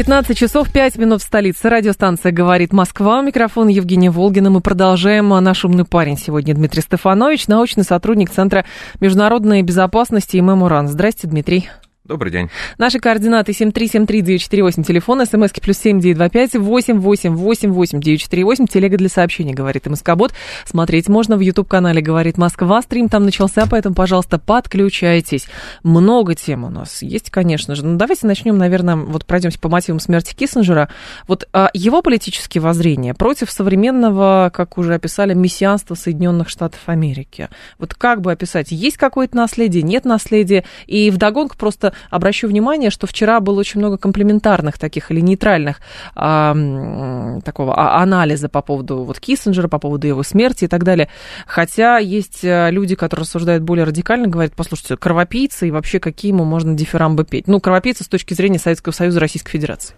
15 часов 5 минут в столице. Радиостанция «Говорит Москва». Микрофон Евгения Волгина. Мы продолжаем. Наш умный парень сегодня Дмитрий Стефанович, научный сотрудник Центра международной безопасности и Мемуран. Здрасте, Дмитрий. Добрый день. Наши координаты 7373948, телефон, смски плюс 7925 888 948, телега для сообщений, говорит МСК-бот. Смотреть можно в YouTube-канале «Говорит Москва». Стрим там начался, поэтому, пожалуйста, подключайтесь. Много тем у нас есть, конечно же. Ну, давайте начнем, наверное, вот пройдемся по мотивам смерти Киссинджера. Вот а, его политические воззрения против современного, как уже описали, мессианства Соединенных Штатов Америки. Вот как бы описать, есть какое-то наследие, нет наследия, и вдогонку просто обращу внимание, что вчера было очень много комплементарных таких или нейтральных а, такого а, анализа по поводу вот Киссинджера, по поводу его смерти и так далее. Хотя есть э, люди, которые рассуждают более радикально, говорят, послушайте, кровопийцы и вообще какие ему можно дифирамбы петь. Ну, кровопийцы с точки зрения Советского Союза Российской Федерации.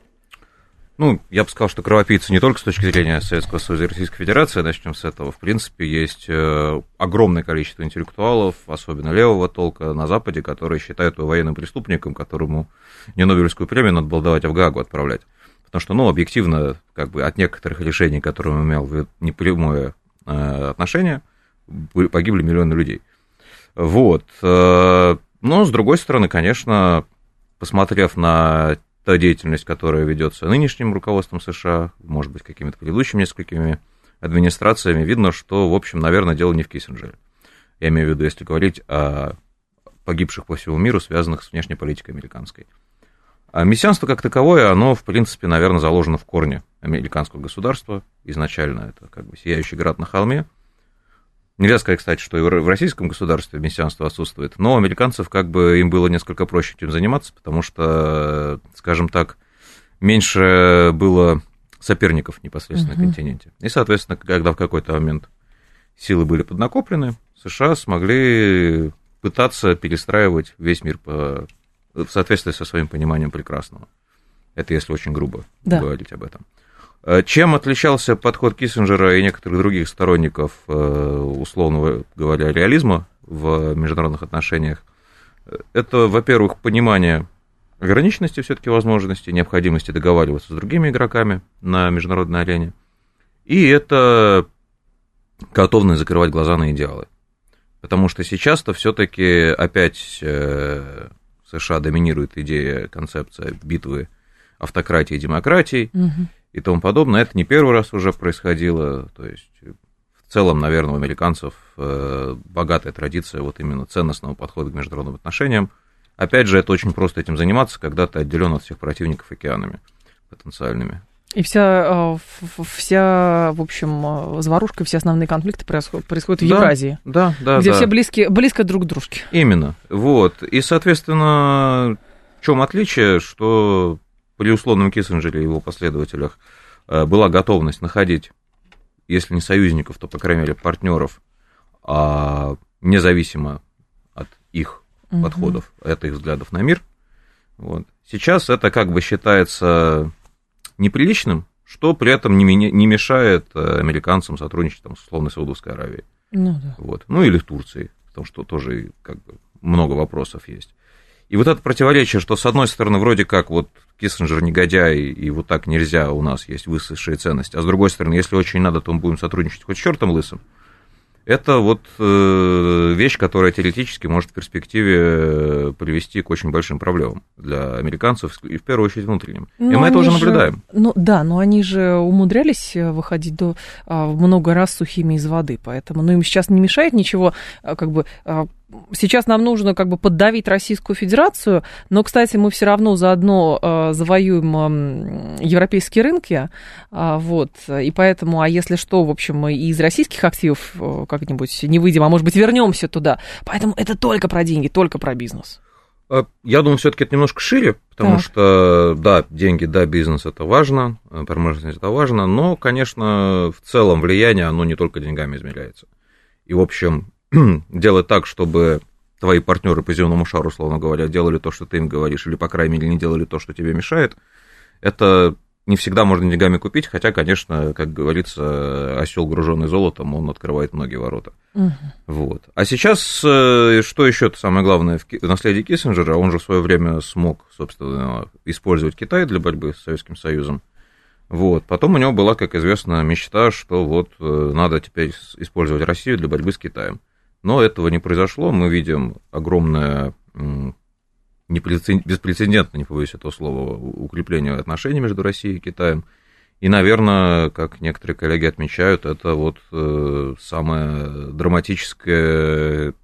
Ну, я бы сказал, что кровопийцы не только с точки зрения Советского Союза и Российской Федерации, начнем с этого. В принципе, есть э, огромное количество интеллектуалов, особенно левого толка на Западе, которые считают его военным преступником, которому не Нобелевскую премию надо было давать, а в Гаагу отправлять. Потому что, ну, объективно, как бы от некоторых решений, которые он имел непрямое э, отношение, погибли миллионы людей. Вот. Э, но, с другой стороны, конечно, посмотрев на та деятельность, которая ведется нынешним руководством США, может быть, какими-то предыдущими несколькими администрациями, видно, что, в общем, наверное, дело не в Киссинджере. Я имею в виду, если говорить о погибших по всему миру, связанных с внешней политикой американской. А мессианство как таковое, оно, в принципе, наверное, заложено в корне американского государства. Изначально это как бы сияющий град на холме – Нельзя сказать, кстати, что и в российском государстве мессианство отсутствует, но американцев как бы им было несколько проще этим заниматься, потому что, скажем так, меньше было соперников непосредственно uh-huh. на континенте. И, соответственно, когда в какой-то момент силы были поднакоплены, США смогли пытаться перестраивать весь мир по, в соответствии со своим пониманием прекрасного. Это если очень грубо да. говорить об этом. Э, чем отличался подход Киссинджера и некоторых других сторонников, э, условного говоря, реализма в международных отношениях? Это, во-первых, понимание ограниченности все-таки возможностей, необходимости договариваться с другими игроками на международной арене. И это готовность закрывать глаза на идеалы. Потому что сейчас-то все-таки опять э, США доминирует идея, концепция битвы автократии и демократии. Угу и тому подобное. Это не первый раз уже происходило, то есть в целом, наверное, у американцев э, богатая традиция вот именно ценностного подхода к международным отношениям. Опять же, это очень просто этим заниматься, когда ты отделен от всех противников океанами потенциальными. И вся, э, вся, в общем, э, заварушка, все основные конфликты происходят, происходят в да, Евразии. Да, да, Где да. все близки, близко друг к дружке. Именно. Вот. И, соответственно, в чем отличие, что при условном Киссинджере и его последователях э, была готовность находить, если не союзников, то, по крайней мере, партнеров, а независимо от их угу. подходов, от их взглядов на мир. Вот. Сейчас это как бы считается неприличным, что при этом не, не мешает э, американцам сотрудничать там, с условной Саудовской Аравией. Ну, да. вот. ну или в Турции, потому что тоже как бы много вопросов есть. И вот это противоречие, что с одной стороны вроде как вот Киссинджер негодяй, и вот так нельзя, у нас есть высшие ценности, а с другой стороны, если очень надо, то мы будем сотрудничать хоть с чертом лысым, это вот э, вещь, которая теоретически может в перспективе э, привести к очень большим проблемам для американцев, и в первую очередь внутренним. Но и мы это уже же, наблюдаем. Ну да, но они же умудрялись э, выходить до, а, много раз сухими из воды, поэтому ну, им сейчас не мешает ничего а, как бы а, сейчас нам нужно как бы поддавить Российскую Федерацию, но, кстати, мы все равно заодно э, завоюем э, европейские рынки, э, вот, и поэтому, а если что, в общем, мы из российских активов э, как-нибудь не выйдем, а может быть вернемся туда, поэтому это только про деньги, только про бизнес. Я думаю, все-таки это немножко шире, потому так. что, да, деньги, да, бизнес это важно, промышленность это важно, но, конечно, в целом влияние, оно не только деньгами измеряется. И, в общем, делать так, чтобы твои партнеры по земному шару, условно говоря, делали то, что ты им говоришь, или, по крайней мере, не делали то, что тебе мешает, это не всегда можно деньгами купить, хотя, конечно, как говорится, осел, груженный золотом, он открывает многие ворота. Угу. Вот. А сейчас, э, что еще самое главное в наследии Киссинджера, он же в свое время смог, собственно, использовать Китай для борьбы с Советским Союзом. Вот. Потом у него была, как известно, мечта, что вот э, надо теперь использовать Россию для борьбы с Китаем. Но этого не произошло. Мы видим огромное беспрецедентно, не побоюсь этого слова, укрепление отношений между Россией и Китаем. И, наверное, как некоторые коллеги отмечают, это вот э, самая драматическая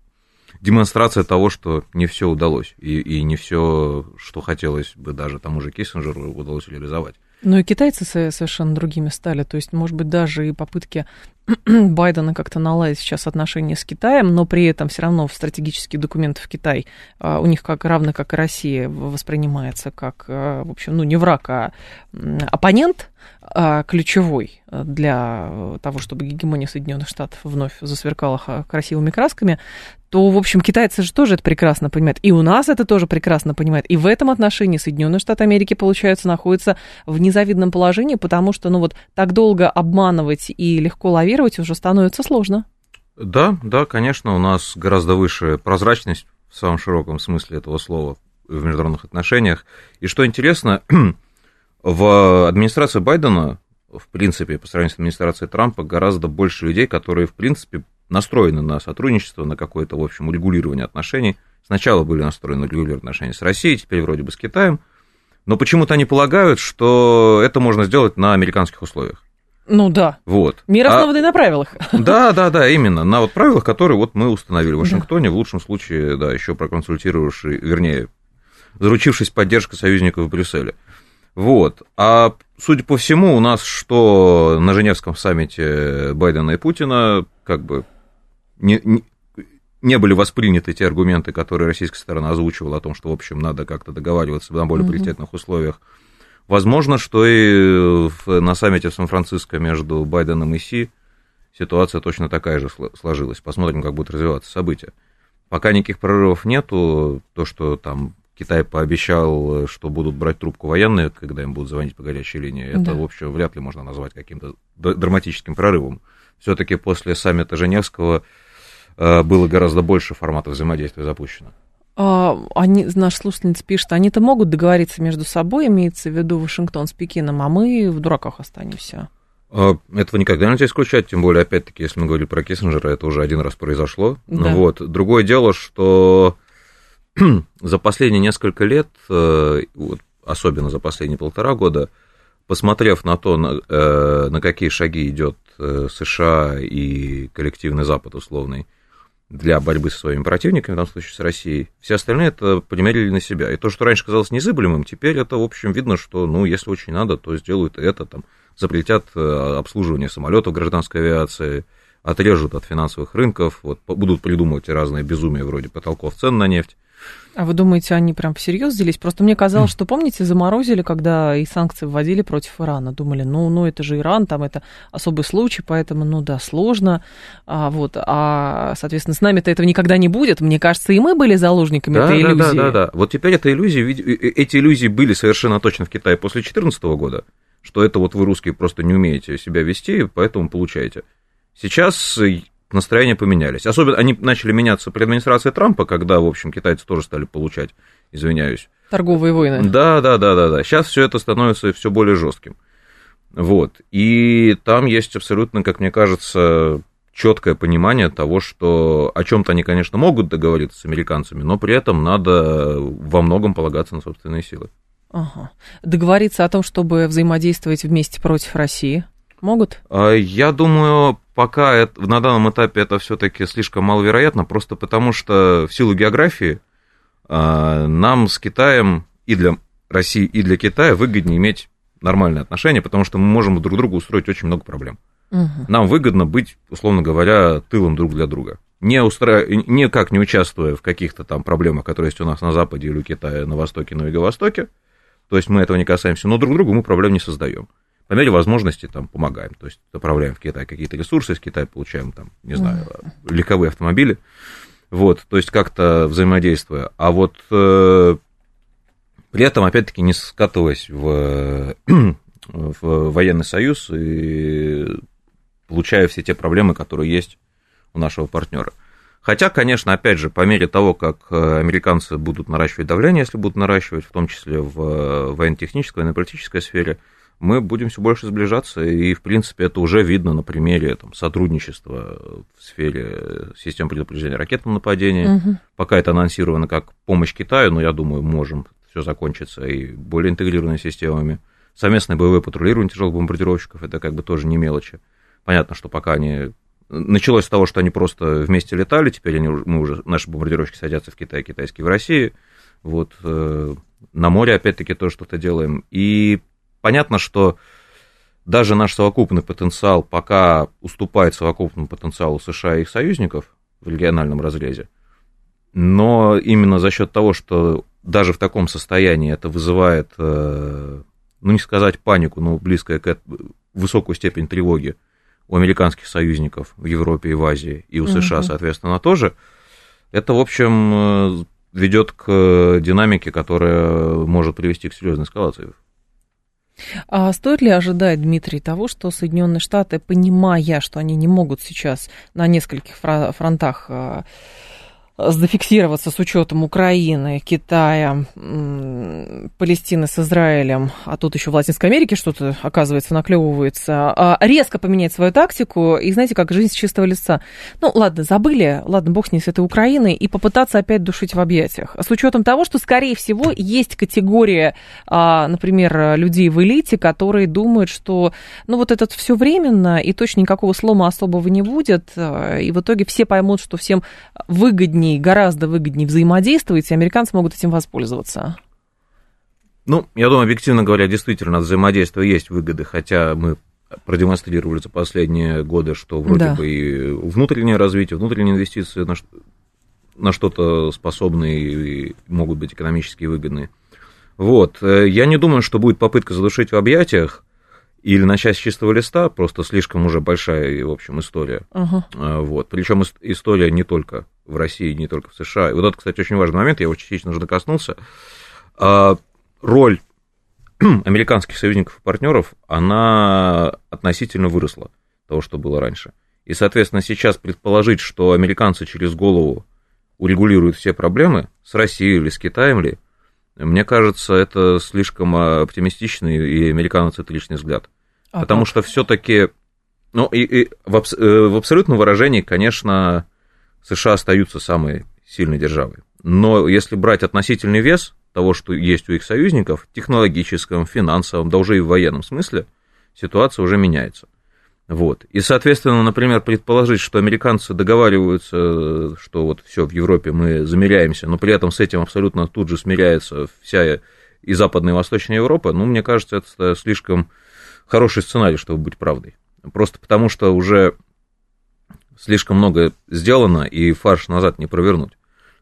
демонстрация того, что не все удалось, и, и не все, что хотелось бы даже тому же Киссинджеру, удалось реализовать. Ну и китайцы совершенно другими стали. То есть, может быть, даже и попытки Байдена как-то наладить сейчас отношения с Китаем, но при этом все равно в стратегических документах Китай а, у них как равно как и Россия воспринимается как, а, в общем, ну не враг, а оппонент ключевой для того, чтобы гегемония Соединенных Штатов вновь засверкала красивыми красками, то, в общем, китайцы же тоже это прекрасно понимают. И у нас это тоже прекрасно понимают. И в этом отношении Соединенные Штаты Америки, получается, находятся в незавидном положении, потому что, ну вот, так долго обманывать и легко лавировать уже становится сложно. Да, да, конечно, у нас гораздо выше прозрачность в самом широком смысле этого слова в международных отношениях. И что интересно, в администрации Байдена, в принципе, по сравнению с администрацией Трампа, гораздо больше людей, которые, в принципе, настроены на сотрудничество, на какое-то, в общем, урегулирование отношений. Сначала были настроены на урегулирование отношений с Россией, теперь вроде бы с Китаем. Но почему-то они полагают, что это можно сделать на американских условиях. Ну да. Вот. Мир основанный а, на правилах. Да, да, да, именно. На вот правилах, которые вот мы установили в Вашингтоне, да. в лучшем случае, да, еще проконсультировавший, вернее, заручившись поддержкой союзников в Брюсселе. Вот. А судя по всему, у нас что на Женевском саммите Байдена и Путина, как бы не, не, не были восприняты те аргументы, которые российская сторона озвучивала о том, что, в общем, надо как-то договариваться на более паритетных условиях. Возможно, что и на саммите в Сан-Франциско между Байденом и Си ситуация точно такая же сложилась. Посмотрим, как будут развиваться события. Пока никаких прорывов нету, то, что там Китай пообещал, что будут брать трубку военные, когда им будут звонить по горячей линии, это, да. в общем, вряд ли можно назвать каким-то драматическим прорывом. Все-таки после саммита Женевского э, было гораздо больше форматов взаимодействия запущено. А, они, наш слушательница пишет, они-то могут договориться между собой, имеется в виду Вашингтон с Пекином, а мы в дураках останемся. А, этого никогда нельзя исключать, тем более, опять-таки, если мы говорили про Киссинджера, это уже один раз произошло. Да. Вот. Другое дело, что за последние несколько лет, э, особенно за последние полтора года, посмотрев на то, на, э, на какие шаги идет э, США и коллективный Запад условный, для борьбы со своими противниками, в данном случае с Россией. Все остальные это примерили на себя. И то, что раньше казалось незыблемым, теперь это, в общем, видно, что, ну, если очень надо, то сделают это, там, запретят обслуживание самолетов гражданской авиации, отрежут от финансовых рынков, вот, будут придумывать разные безумия вроде потолков цен на нефть. А вы думаете, они прям всерьез взялись? Просто мне казалось, что, помните, заморозили, когда и санкции вводили против Ирана. Думали, ну, ну это же Иран, там это особый случай, поэтому, ну да, сложно. А, вот, а, соответственно, с нами-то этого никогда не будет. Мне кажется, и мы были заложниками да, этой да, иллюзии. Да, да, да. Вот теперь эта иллюзия, э, э, эти иллюзии были совершенно точно в Китае после 2014 года, что это вот вы, русские, просто не умеете себя вести, поэтому получаете. Сейчас настроения поменялись. Особенно они начали меняться при администрации Трампа, когда, в общем, китайцы тоже стали получать, извиняюсь. Торговые войны. Да, да, да, да, да. Сейчас все это становится все более жестким. Вот. И там есть абсолютно, как мне кажется, четкое понимание того, что о чем-то они, конечно, могут договориться с американцами, но при этом надо во многом полагаться на собственные силы. Ага. Договориться о том, чтобы взаимодействовать вместе против России могут? А, я думаю, пока это, на данном этапе это все-таки слишком маловероятно, просто потому что в силу географии а, нам с Китаем и для России, и для Китая выгоднее иметь нормальные отношения, потому что мы можем друг другу устроить очень много проблем. Угу. Нам выгодно быть, условно говоря, тылом друг для друга. не устра... никак не участвуя в каких-то там проблемах, которые есть у нас на Западе или у Китая на Востоке, на Юго-Востоке, то есть мы этого не касаемся, но друг другу мы проблем не создаем. По мере возможности там помогаем, то есть отправляем в Китай какие-то ресурсы, из Китая получаем там, не знаю, легковые автомобили, вот, то есть как-то взаимодействуя. А вот э, при этом, опять-таки, не скатываясь в, в военный союз и получая все те проблемы, которые есть у нашего партнера. Хотя, конечно, опять же, по мере того, как э, американцы будут наращивать давление, если будут наращивать, в том числе в э, военно-технической, военно-политической сфере, мы будем все больше сближаться, и, в принципе, это уже видно на примере там, сотрудничества в сфере систем предупреждения ракетного нападения. Угу. Пока это анонсировано как помощь Китаю, но я думаю, можем все закончится и более интегрированными системами. Совместное боевое патрулирование тяжелых бомбардировщиков, это как бы тоже не мелочи. Понятно, что пока они началось с того, что они просто вместе летали, теперь они, мы уже, наши бомбардировщики садятся в Китае, китайские в России. Вот, э, на море, опять-таки, тоже что-то делаем. И понятно, что даже наш совокупный потенциал пока уступает совокупному потенциалу США и их союзников в региональном разрезе. Но именно за счет того, что даже в таком состоянии это вызывает, э, ну не сказать панику, но близкое к высокую степень тревоги у американских союзников в Европе и в Азии, и у США, соответственно, тоже, это, в общем, э, ведет к динамике, которая может привести к серьезной эскалации. А стоит ли ожидать, Дмитрий, того, что Соединенные Штаты, понимая, что они не могут сейчас на нескольких фронтах э, зафиксироваться с учетом Украины, Китая, Палестины с Израилем, а тут еще в Латинской Америке что-то, оказывается, наклевывается, а, резко поменять свою тактику и, знаете, как жизнь с чистого лица. Ну, ладно, забыли, ладно, бог с ней, с этой Украиной, и попытаться опять душить в объятиях. С учетом того, что, скорее всего, есть категория, а, например, людей в элите, которые думают, что, ну, вот это все временно, и точно никакого слома особого не будет, а, и в итоге все поймут, что всем выгоднее выгоднее, гораздо выгоднее взаимодействовать, и американцы могут этим воспользоваться? Ну, я думаю, объективно говоря, действительно, от взаимодействия есть выгоды, хотя мы продемонстрировали за последние годы, что вроде да. бы и внутреннее развитие, внутренние инвестиции на, на что-то способны и могут быть экономически выгодны. Вот. Э, я не думаю, что будет попытка задушить в объятиях, или начать с чистого листа, просто слишком уже большая, в общем, история. Uh-huh. Вот. Причем история не только в России, не только в США. И вот это, кстати, очень важный момент, я его частично уже докоснулся. А, роль американских союзников и партнеров, она относительно выросла того, что было раньше. И, соответственно, сейчас предположить, что американцы через голову урегулируют все проблемы с Россией или с Китаем ли, мне кажется, это слишком оптимистичный и американоцентричный взгляд. А Потому как? что все-таки, ну, и, и в, абс, э, в абсолютном выражении, конечно, США остаются самой сильной державой. Но если брать относительный вес того, что есть у их союзников, технологическом, финансовом, да уже и в военном смысле, ситуация уже меняется. Вот. И, соответственно, например, предположить, что американцы договариваются, что вот все в Европе мы замеряемся, но при этом с этим абсолютно тут же смиряется вся и Западная, и Восточная Европа, ну, мне кажется, это слишком хороший сценарий, чтобы быть правдой. Просто потому, что уже слишком много сделано, и фарш назад не провернуть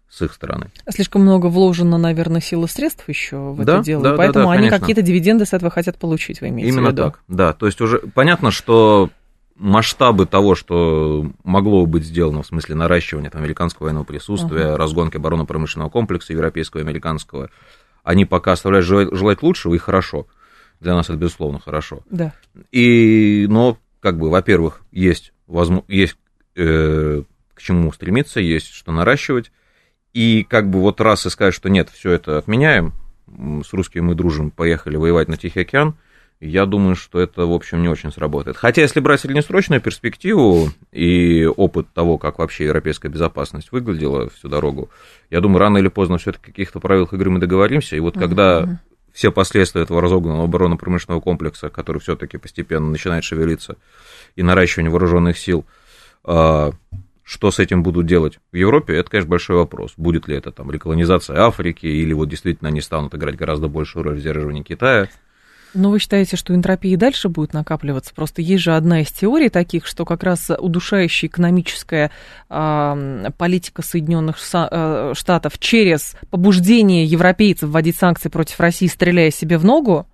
с их стороны. Слишком много вложено, наверное, сил и средств еще в да, это дело, да, поэтому да, да, они какие-то дивиденды с этого хотят получить, вы имеете Именно в виду? так, да. То есть уже понятно, что масштабы того, что могло быть сделано в смысле наращивания там, американского военного присутствия, uh-huh. разгонки оборонно-промышленного комплекса европейского и американского, они пока оставляют желать, желать лучшего, и хорошо. Для нас это, безусловно, хорошо. Да. И, но, как бы, во-первых, есть, возможно, есть э, к чему стремиться, есть что наращивать, и как бы вот раз и сказать, что нет, все это отменяем, с русскими мы дружим, поехали воевать на Тихий океан, я думаю, что это, в общем, не очень сработает. Хотя, если брать среднесрочную перспективу и опыт того, как вообще европейская безопасность выглядела всю дорогу, я думаю, рано или поздно все-таки каких-то правилах игры мы договоримся. И вот когда uh-huh. все последствия этого разогнанного оборонно-промышленного комплекса, который все-таки постепенно начинает шевелиться, и наращивание вооруженных сил, что с этим будут делать в Европе, это, конечно, большой вопрос. Будет ли это там реколонизация Африки, или вот действительно они станут играть гораздо большую роль в сдерживании Китая. Но вы считаете, что энтропия и дальше будет накапливаться? Просто есть же одна из теорий таких, что как раз удушающая экономическая э, политика Соединенных э, Штатов через побуждение европейцев вводить санкции против России, стреляя себе в ногу,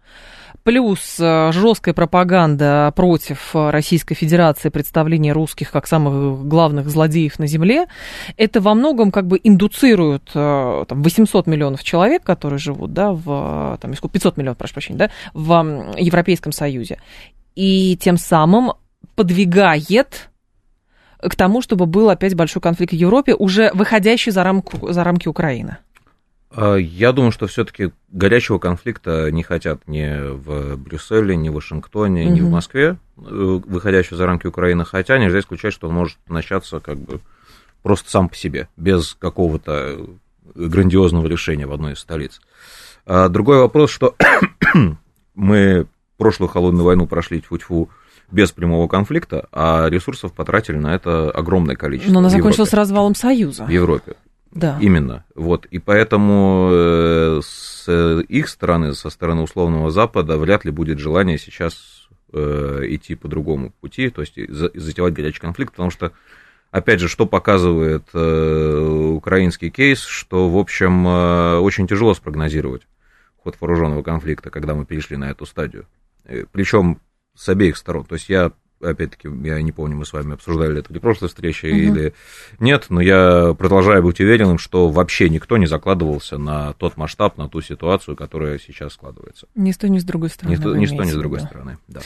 плюс э, жесткая пропаганда против Российской Федерации, представление русских как самых главных злодеев на земле, это во многом как бы индуцирует э, там, 800 миллионов человек, которые живут, да, в, там, 500 миллионов, прошу прощения, да, в Европейском Союзе. И тем самым подвигает к тому, чтобы был опять большой конфликт в Европе, уже выходящий за, рамку, за рамки Украины. А, я думаю, что все-таки горячего конфликта не хотят ни в Брюсселе, ни в Вашингтоне, угу. ни в Москве, э, выходящего за рамки Украины, хотя нельзя исключать, что он может начаться как бы просто сам по себе, без какого-то грандиозного решения в одной из столиц. А другой вопрос, что мы прошлую холодную войну прошли тьфу-тьфу без прямого конфликта, а ресурсов потратили на это огромное количество. Но она закончилась развалом Союза. В Европе. Да. Именно. Вот. И поэтому э, с их стороны, со стороны условного Запада, вряд ли будет желание сейчас э, идти по другому пути, то есть затевать горячий конфликт, потому что, опять же, что показывает э, украинский кейс, что, в общем, очень тяжело спрогнозировать ход вооруженного конфликта, когда мы перешли на эту стадию. Причем с обеих сторон. То есть я опять-таки, я не помню, мы с вами обсуждали это в прошлой встрече угу. или нет, но я продолжаю быть уверенным, что вообще никто не закладывался на тот масштаб, на ту ситуацию, которая сейчас складывается. Ни с той, ни с другой стороны. Ни, ни с той, ни с другой стороны, да.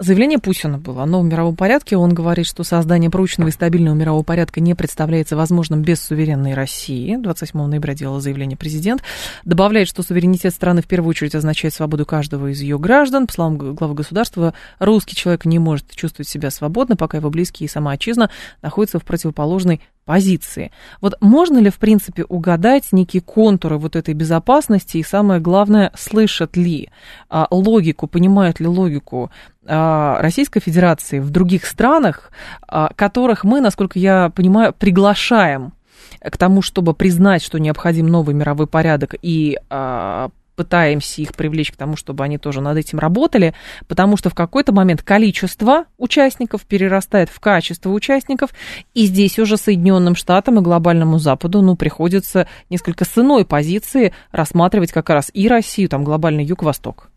Заявление Путина было о новом мировом порядке. Он говорит, что создание прочного и стабильного мирового порядка не представляется возможным без суверенной России. 28 ноября делал заявление президент. Добавляет, что суверенитет страны в первую очередь означает свободу каждого из ее граждан. По словам главы государства, русский человек не может чувствовать себя свободно, пока его близкие и сама отчизна находятся в противоположной позиции. Вот можно ли, в принципе, угадать некие контуры вот этой безопасности и, самое главное, слышат ли а, логику, понимают ли логику Российской Федерации в других странах, а, которых мы, насколько я понимаю, приглашаем к тому, чтобы признать, что необходим новый мировой порядок и а, пытаемся их привлечь к тому, чтобы они тоже над этим работали, потому что в какой-то момент количество участников перерастает в качество участников, и здесь уже Соединенным Штатам и глобальному Западу, ну, приходится несколько с иной позиции рассматривать как раз и Россию, там, глобальный юг-восток.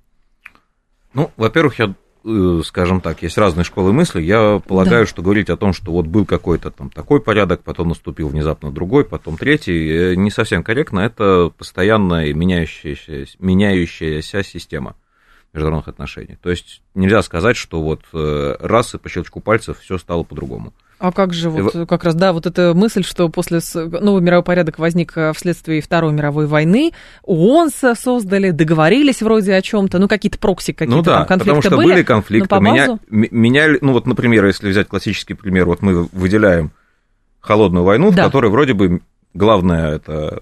Ну, во-первых, я скажем так, есть разные школы мысли. Я полагаю, да. что говорить о том, что вот был какой-то там такой порядок, потом наступил внезапно другой, потом третий, э, не совсем корректно. Это постоянная меняющаяся, меняющаяся система международных отношений. То есть нельзя сказать, что вот э, раз и по щелчку пальцев все стало по-другому. А как же вот и... как раз, да, вот эта мысль, что после новый мировой порядок возник э, вследствие Второй мировой войны, ООН создали, договорились вроде о чем-то, ну какие-то прокси какие-то ну, да, там конфликты потому что были, были конфликты, по меня, меняли, ну вот, например, если взять классический пример, вот мы выделяем холодную войну, да. в которой вроде бы главное это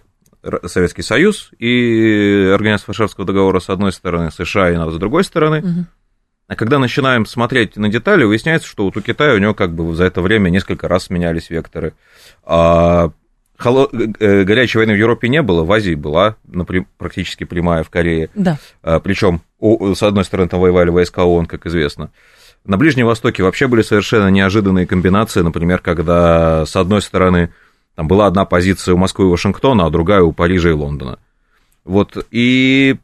Советский Союз и Организация Варшавского договора с одной стороны, США и НАТО с другой стороны. Угу. А когда начинаем смотреть на детали, выясняется, что вот у Китая у него как бы за это время несколько раз менялись векторы. А холо... Э, горячей войны в Европе не было, в Азии была например, практически прямая в Корее. Да. А, причем, с одной стороны, там воевали войска ООН, как известно. На Ближнем Востоке вообще были совершенно неожиданные комбинации, например, когда с одной стороны там была одна позиция у Москвы и Вашингтона, а другая у Парижа и Лондона. Вот, и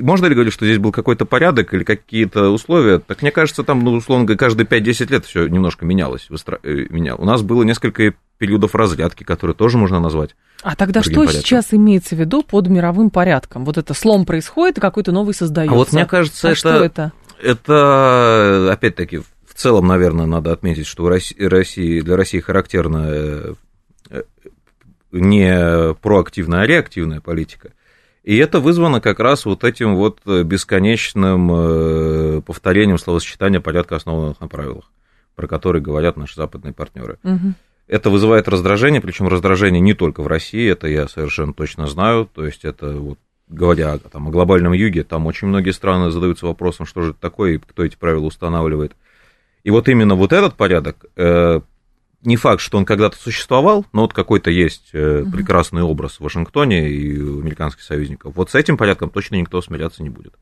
можно ли говорить, что здесь был какой-то порядок или какие-то условия? Так мне кажется, там, ну, условно говоря, каждые 5-10 лет все немножко менялось. Выстро... Э, менял. У нас было несколько периодов разрядки, которые тоже можно назвать. А тогда что порядком. сейчас имеется в виду под мировым порядком? Вот это слом происходит, и какой-то новый создается. А вот мне кажется, а это, что это? Это, опять-таки, в целом, наверное, надо отметить, что России, для России характерна э, э, не проактивная, а реактивная политика. И это вызвано как раз вот этим вот бесконечным э, повторением словосочетания порядка, основанных на правилах, про которые говорят наши западные партнеры. Угу. Это вызывает раздражение, причем раздражение не только в России, это я совершенно точно знаю. То есть это вот говоря там, о глобальном юге, там очень многие страны задаются вопросом, что же это такое и кто эти правила устанавливает. И вот именно вот этот порядок, э, не факт, что он когда-то существовал, но вот какой-то есть угу. прекрасный образ в Вашингтоне и у американских союзников. Вот с этим порядком точно никто смиряться не будет.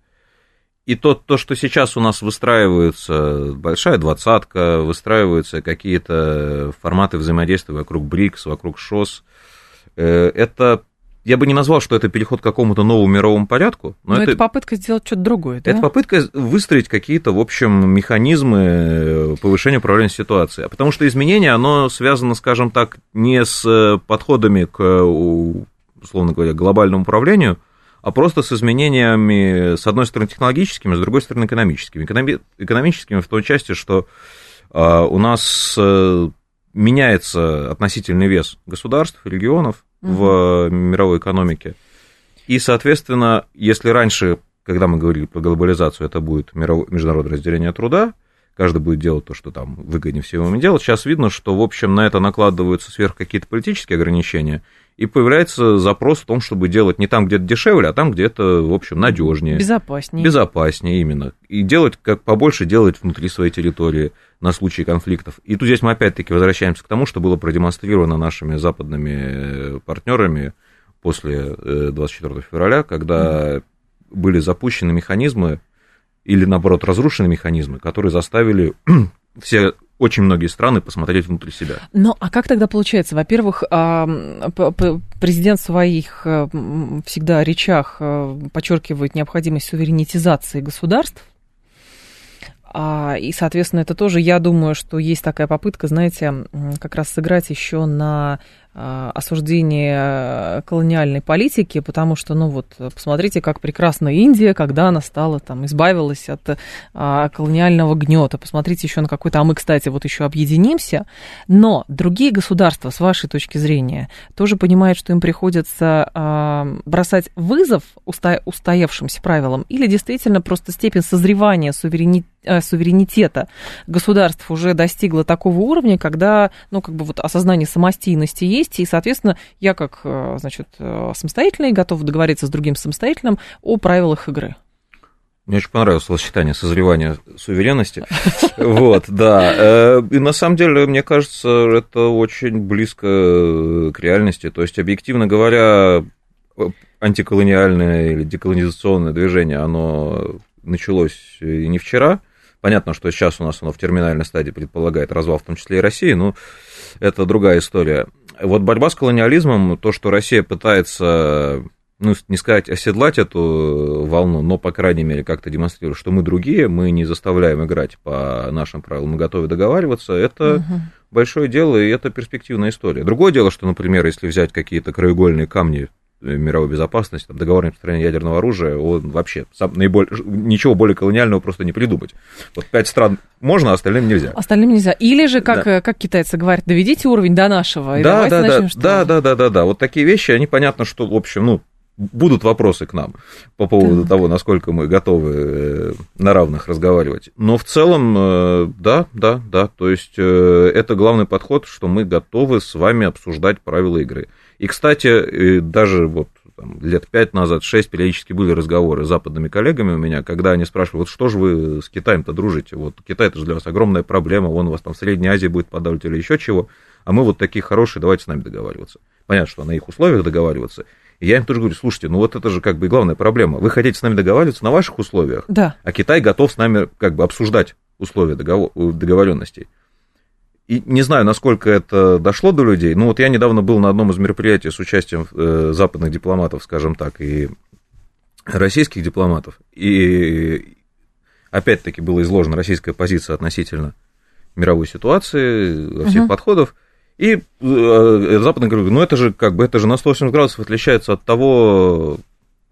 И то, то, что сейчас у нас выстраивается большая двадцатка, выстраиваются какие-то форматы взаимодействия вокруг БРИКС, вокруг ШОС, э, это я бы не назвал, что это переход к какому-то новому мировому порядку. Но, но это, это попытка сделать что-то другое, да? Это попытка выстроить какие-то, в общем, механизмы э, повышения управления ситуацией. Потому что изменение, оно связано, скажем так, не с э, подходами к, условно говоря, глобальному управлению, а просто с изменениями, с одной стороны, технологическими, с другой стороны, экономическими. Экономи- экономическими в той части, что а, у нас э, меняется относительный вес государств, регионов. В мировой экономике. И, соответственно, если раньше, когда мы говорили про глобализацию, это будет мировое, международное разделение труда, каждый будет делать то, что там выгоднее всего ему делать. Сейчас видно, что, в общем, на это накладываются сверх какие-то политические ограничения, и появляется запрос в том, чтобы делать не там, где это дешевле, а там, где это, в общем, надежнее. Безопаснее. Безопаснее, именно. И делать, как побольше делать внутри своей территории на случай конфликтов. И тут здесь мы опять-таки возвращаемся к тому, что было продемонстрировано нашими западными э, партнерами после 24 э, февраля, когда были запущены механизмы, или наоборот разрушены механизмы, которые заставили все очень многие страны посмотреть внутрь себя. Ну, а как тогда получается? Во-первых, президент в своих э, всегда речах э, подчеркивает необходимость суверенитизации государств, а, и, соответственно, это тоже, я думаю, что есть такая попытка, знаете, как раз сыграть еще на а, осуждение колониальной политики, потому что, ну вот, посмотрите, как прекрасна Индия, когда она стала, там, избавилась от а, колониального гнета. Посмотрите еще на какой-то, а мы, кстати, вот еще объединимся. Но другие государства, с вашей точки зрения, тоже понимают, что им приходится а, бросать вызов устоявшимся правилам, или действительно просто степень созревания суверенитета Э, суверенитета государств уже достигла такого уровня, когда, ну, как бы вот осознание самостийности есть, и, соответственно, я как, э, значит, э, самостоятельный готов договориться с другим самостоятельным о правилах игры. Мне очень понравилось словосочетание созревания суверенности. Вот, да. И на самом деле, мне кажется, это очень близко к реальности. То есть, объективно говоря, антиколониальное или деколонизационное движение, оно началось не вчера, Понятно, что сейчас у нас оно в терминальной стадии предполагает развал, в том числе и России, но это другая история. Вот борьба с колониализмом, то, что Россия пытается, ну, не сказать оседлать эту волну, но, по крайней мере, как-то демонстрирует, что мы другие, мы не заставляем играть по нашим правилам, мы готовы договариваться, это угу. большое дело, и это перспективная история. Другое дело, что, например, если взять какие-то краеугольные камни мировой безопасности, там, договор о распространении ядерного оружия, он вообще сам наиболее, ничего более колониального просто не придумать. Вот пять стран можно, а остальным нельзя. Остальным нельзя. Или же, как, да. как китайцы говорят, доведите уровень до нашего, и да, да, да, начнем, да, да, да, да, да. Вот такие вещи, они понятно, что, в общем, ну, будут вопросы к нам по поводу да. того, насколько мы готовы э, на равных разговаривать. Но в целом, э, да, да, да. То есть э, это главный подход, что мы готовы с вами обсуждать правила игры. И, кстати, даже вот там, лет пять назад, шесть, периодически были разговоры с западными коллегами у меня, когда они спрашивали, вот что же вы с Китаем-то дружите? Вот Китай это же для вас огромная проблема, он у вас там в Средней Азии будет подавлять или еще чего, а мы вот такие хорошие, давайте с нами договариваться. Понятно, что на их условиях договариваться. Я им тоже говорю, слушайте, ну вот это же как бы главная проблема. Вы хотите с нами договариваться на ваших условиях, да. а Китай готов с нами как бы обсуждать условия договор, договоренностей. И не знаю, насколько это дошло до людей. Ну, вот я недавно был на одном из мероприятий с участием э, западных дипломатов, скажем так, и российских дипломатов. И опять-таки была изложена российская позиция относительно мировой ситуации, всех угу. подходов. И э, западные говорят, ну это же как бы это же на 180 градусов отличается от того,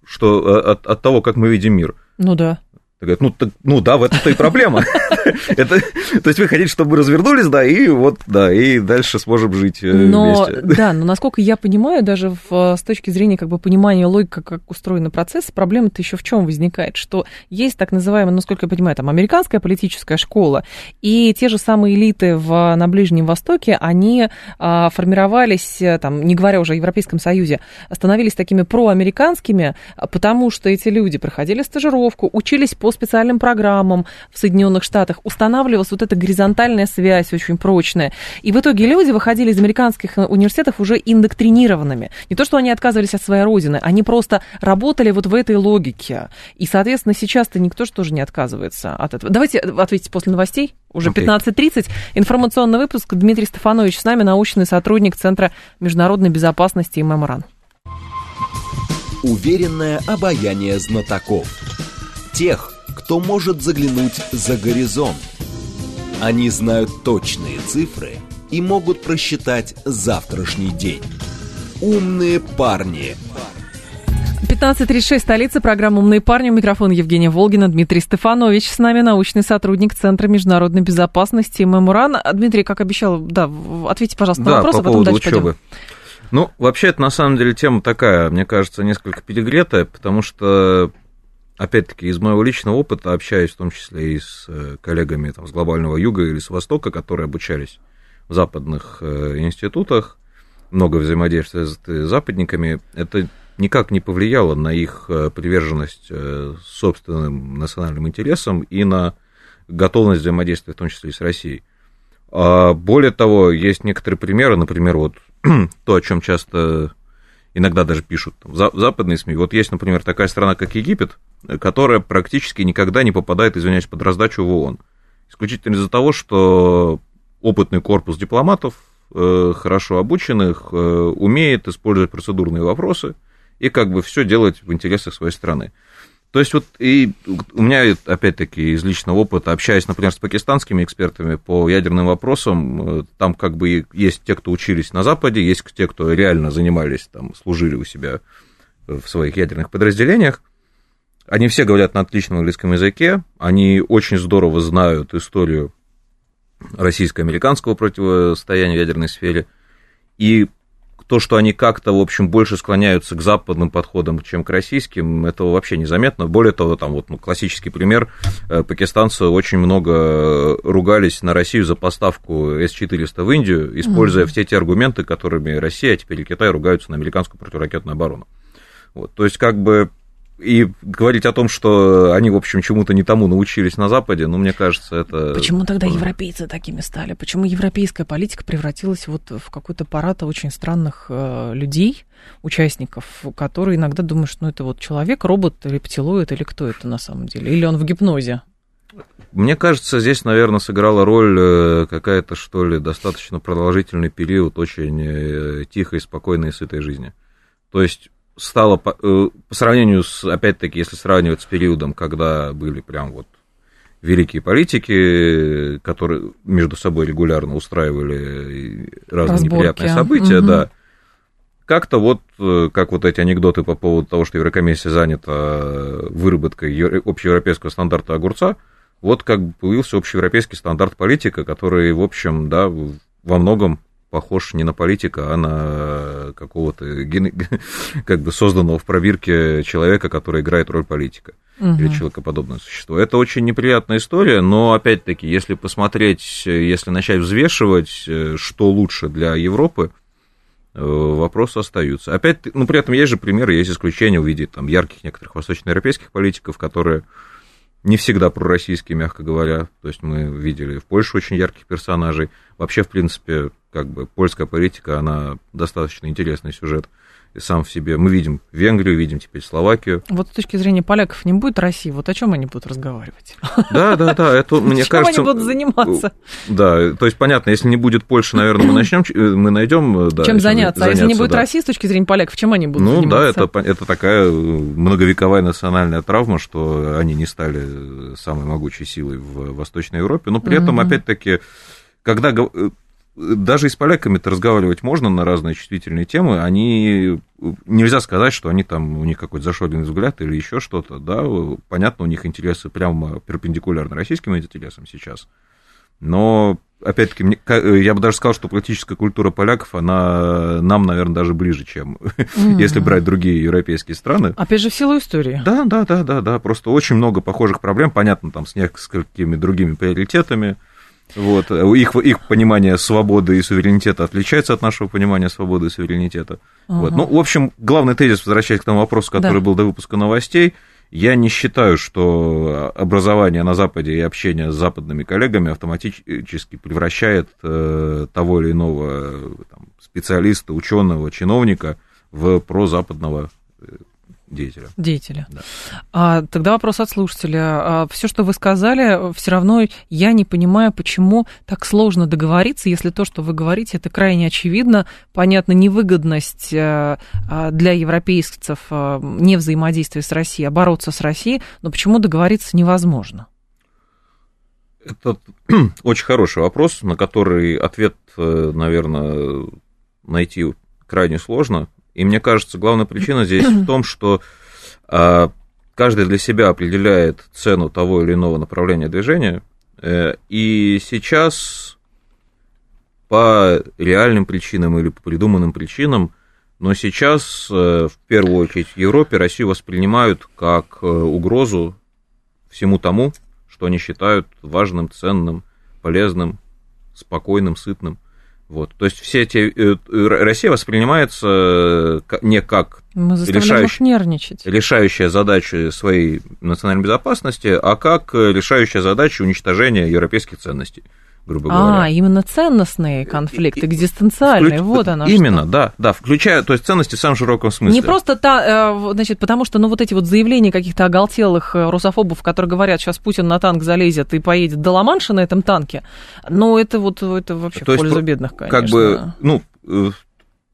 что от, от того, как мы видим мир. Ну да. Говорят, ну, так, ну да, в этом-то и проблема. Это, то есть вы хотите, чтобы мы развернулись, да, и вот, да, и дальше сможем жить э, но, вместе. Да, но насколько я понимаю, даже в, с точки зрения как бы понимания логики, как устроен процесс, проблема-то еще в чем возникает, что есть так называемая, насколько я понимаю, там американская политическая школа, и те же самые элиты в, на Ближнем Востоке, они а, формировались, там, не говоря уже о Европейском Союзе, становились такими проамериканскими, потому что эти люди проходили стажировку, учились по специальным программам в Соединенных Штатах устанавливалась вот эта горизонтальная связь очень прочная. И в итоге люди выходили из американских университетов уже индоктринированными. Не то, что они отказывались от своей родины, они просто работали вот в этой логике. И, соответственно, сейчас-то никто же тоже не отказывается от этого. Давайте ответите после новостей. Уже okay. 15.30. Информационный выпуск. Дмитрий Стефанович с нами, научный сотрудник Центра международной безопасности и Меморан. Уверенное обаяние знатоков. Тех, кто может заглянуть за горизонт. Они знают точные цифры и могут просчитать завтрашний день. Умные парни. 15.36, столица, программа «Умные парни». У микрофона Евгения Волгина, Дмитрий Стефанович. С нами научный сотрудник Центра международной безопасности Мемуран. Дмитрий, как обещал, да, ответьте, пожалуйста, на да, вопрос, по а потом дальше учебы. пойдем. Ну, вообще, это на самом деле тема такая, мне кажется, несколько перегретая, потому что, опять-таки, из моего личного опыта, общаясь в том числе и с э, коллегами там, с глобального юга или с востока, которые обучались в западных э, институтах, много взаимодействия с западниками, это никак не повлияло на их э, приверженность собственным национальным интересам и на готовность взаимодействия, в том числе и с Россией. А более того, есть некоторые примеры, например, вот то, о чем часто иногда даже пишут там, западные СМИ. Вот есть, например, такая страна, как Египет, которая практически никогда не попадает, извиняюсь, под раздачу в ООН. Исключительно из-за того, что опытный корпус дипломатов, э, хорошо обученных, э, умеет использовать процедурные вопросы и как бы все делать в интересах своей страны. То есть вот и у меня, опять-таки, из личного опыта, общаясь, например, с пакистанскими экспертами по ядерным вопросам, э, там как бы есть те, кто учились на Западе, есть те, кто реально занимались, там, служили у себя в своих ядерных подразделениях. Они все говорят на отличном английском языке, они очень здорово знают историю российско-американского противостояния в ядерной сфере, и то, что они как-то, в общем, больше склоняются к западным подходам, чем к российским, этого вообще незаметно. Более того, там вот ну, классический пример, э, пакистанцы очень много ругались на Россию за поставку С-400 в Индию, используя mm-hmm. все те аргументы, которыми Россия, а теперь и Китай ругаются на американскую противоракетную оборону. Вот, то есть, как бы и говорить о том, что они, в общем, чему-то не тому научились на Западе, ну, мне кажется, это... Почему тогда европейцы такими стали? Почему европейская политика превратилась вот в какой-то парад очень странных э, людей, участников, которые иногда думают, что ну, это вот человек, робот, рептилоид или кто это на самом деле? Или он в гипнозе? Мне кажется, здесь, наверное, сыграла роль э, какая-то, что ли, достаточно продолжительный период очень э, тихой, спокойной, сытой жизни. То есть стало по, э, по сравнению с, опять-таки, если сравнивать с периодом, когда были прям вот великие политики, которые между собой регулярно устраивали разные Разборки. неприятные события, угу. да, как-то вот, э, как вот эти анекдоты по поводу того, что Еврокомиссия занята выработкой общеевропейского стандарта огурца, вот как бы появился общеевропейский стандарт политика, который, в общем, да, во многом похож не на политика, а на какого-то как бы созданного в пробирке человека, который играет роль политика угу. или человекоподобное существо. Это очень неприятная история, но опять-таки, если посмотреть, если начать взвешивать, э, что лучше для Европы, э, вопросы остаются. Опять, ну, при этом есть же примеры, есть исключения в виде там, ярких некоторых восточноевропейских политиков, которые не всегда пророссийские, мягко говоря. То есть мы видели в Польше очень ярких персонажей. Вообще, в принципе, как бы польская политика, она достаточно интересный сюжет сам в себе. Мы видим Венгрию, видим теперь Словакию. Вот с точки зрения поляков не будет России, вот о чем они будут разговаривать? Да, да, да, это мне Чем кажется... они будут заниматься? Да, то есть понятно, если не будет Польши, наверное, мы начнем, мы найдем... Да, чем заняться, а если не будет да. России с точки зрения поляков, чем они будут ну, заниматься? Ну да, это, это такая многовековая национальная травма, что они не стали самой могучей силой в Восточной Европе, но при этом, опять-таки, когда даже и с поляками-то разговаривать можно на разные чувствительные темы, они нельзя сказать, что они там, у них какой-то зашоренный взгляд или еще что-то, да, понятно, у них интересы прямо перпендикулярно российским интересам сейчас, но, опять-таки, я бы даже сказал, что политическая культура поляков, она нам, наверное, даже ближе, чем mm-hmm. если брать другие европейские страны. Опять же, в силу истории. Да, да, да, да, да, просто очень много похожих проблем, понятно, там, с несколькими другими приоритетами, вот. Их, их понимание свободы и суверенитета отличается от нашего понимания свободы и суверенитета. Ага. Вот. Ну, в общем, главный тезис, возвращаясь к тому вопросу, который да. был до выпуска новостей, Я не считаю, что образование на Западе и общение с западными коллегами автоматически превращает э, того или иного там, специалиста, ученого, чиновника в прозападного э, деятеля. Деятеля. Да. А, тогда вопрос от слушателя. А, все, что вы сказали, все равно я не понимаю, почему так сложно договориться, если то, что вы говорите, это крайне очевидно. Понятно, невыгодность а, а для европейцев а, не взаимодействия с Россией, а бороться с Россией, но почему договориться невозможно? Это очень хороший вопрос, на который ответ, э, наверное, найти крайне сложно. И мне кажется, главная причина здесь в том, что а, каждый для себя определяет цену того или иного направления движения. Э, и сейчас по реальным причинам или по придуманным причинам, но сейчас э, в первую очередь в Европе Россию воспринимают как э, угрозу всему тому, что они считают важным, ценным, полезным, спокойным, сытным. Вот, то есть все эти... Э, Россия воспринимается э, не как решающая, нервничать. решающая задачу своей национальной безопасности, а как э, решающая задача уничтожения европейских ценностей грубо а, говоря. А, именно ценностный конфликт, и, экзистенциальный, вклю... вот оно Именно, что. да, да, включая, то есть ценности в самом широком смысле. Не просто та, э, значит, потому что, ну, вот эти вот заявления каких-то оголтелых э, русофобов, которые говорят, сейчас Путин на танк залезет и поедет до Ла-Манша на этом танке, но это вот, это вообще то в пользу есть, бедных, конечно. Как бы, ну, э,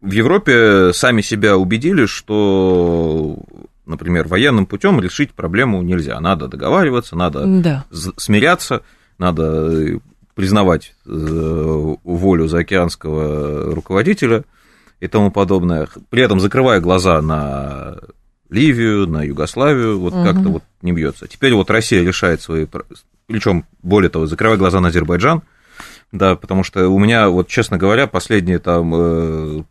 в Европе сами себя убедили, что например, военным путем решить проблему нельзя. Надо договариваться, надо да. смиряться, надо признавать э, волю заокеанского руководителя и тому подобное, при этом закрывая глаза на Ливию, на Югославию, вот угу. как-то вот не бьется. Теперь вот Россия решает свои, причем более того, закрывая глаза на Азербайджан, да, потому что у меня, вот честно говоря, последние там э,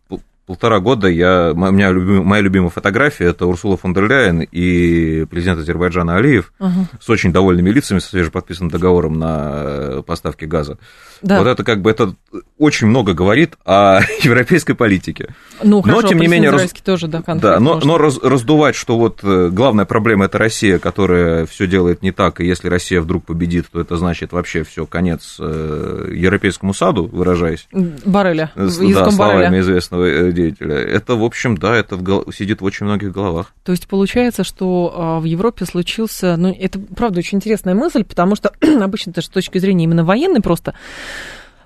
полтора года я, меня любим, моя любимая фотография это Урсула фон дер Ляйен и президент Азербайджана Алиев uh-huh. с очень довольными лицами, со свежеподписанным договором на э, поставки газа. Да. Вот это как бы это очень много говорит о европейской политике. Ну, хорошо, но, тем не менее, раз... тоже, да, да но, но раз, раздувать, что вот э, главная проблема это Россия, которая все делает не так, и если Россия вдруг победит, то это значит вообще все конец э, европейскому саду, выражаясь. Барреля. Да, словами Барреля. известного э, деятеля. Это, в общем, да, это в, сидит в очень многих головах. То есть получается, что а, в Европе случился, ну, это правда очень интересная мысль, потому что обычно это с точки зрения именно военной просто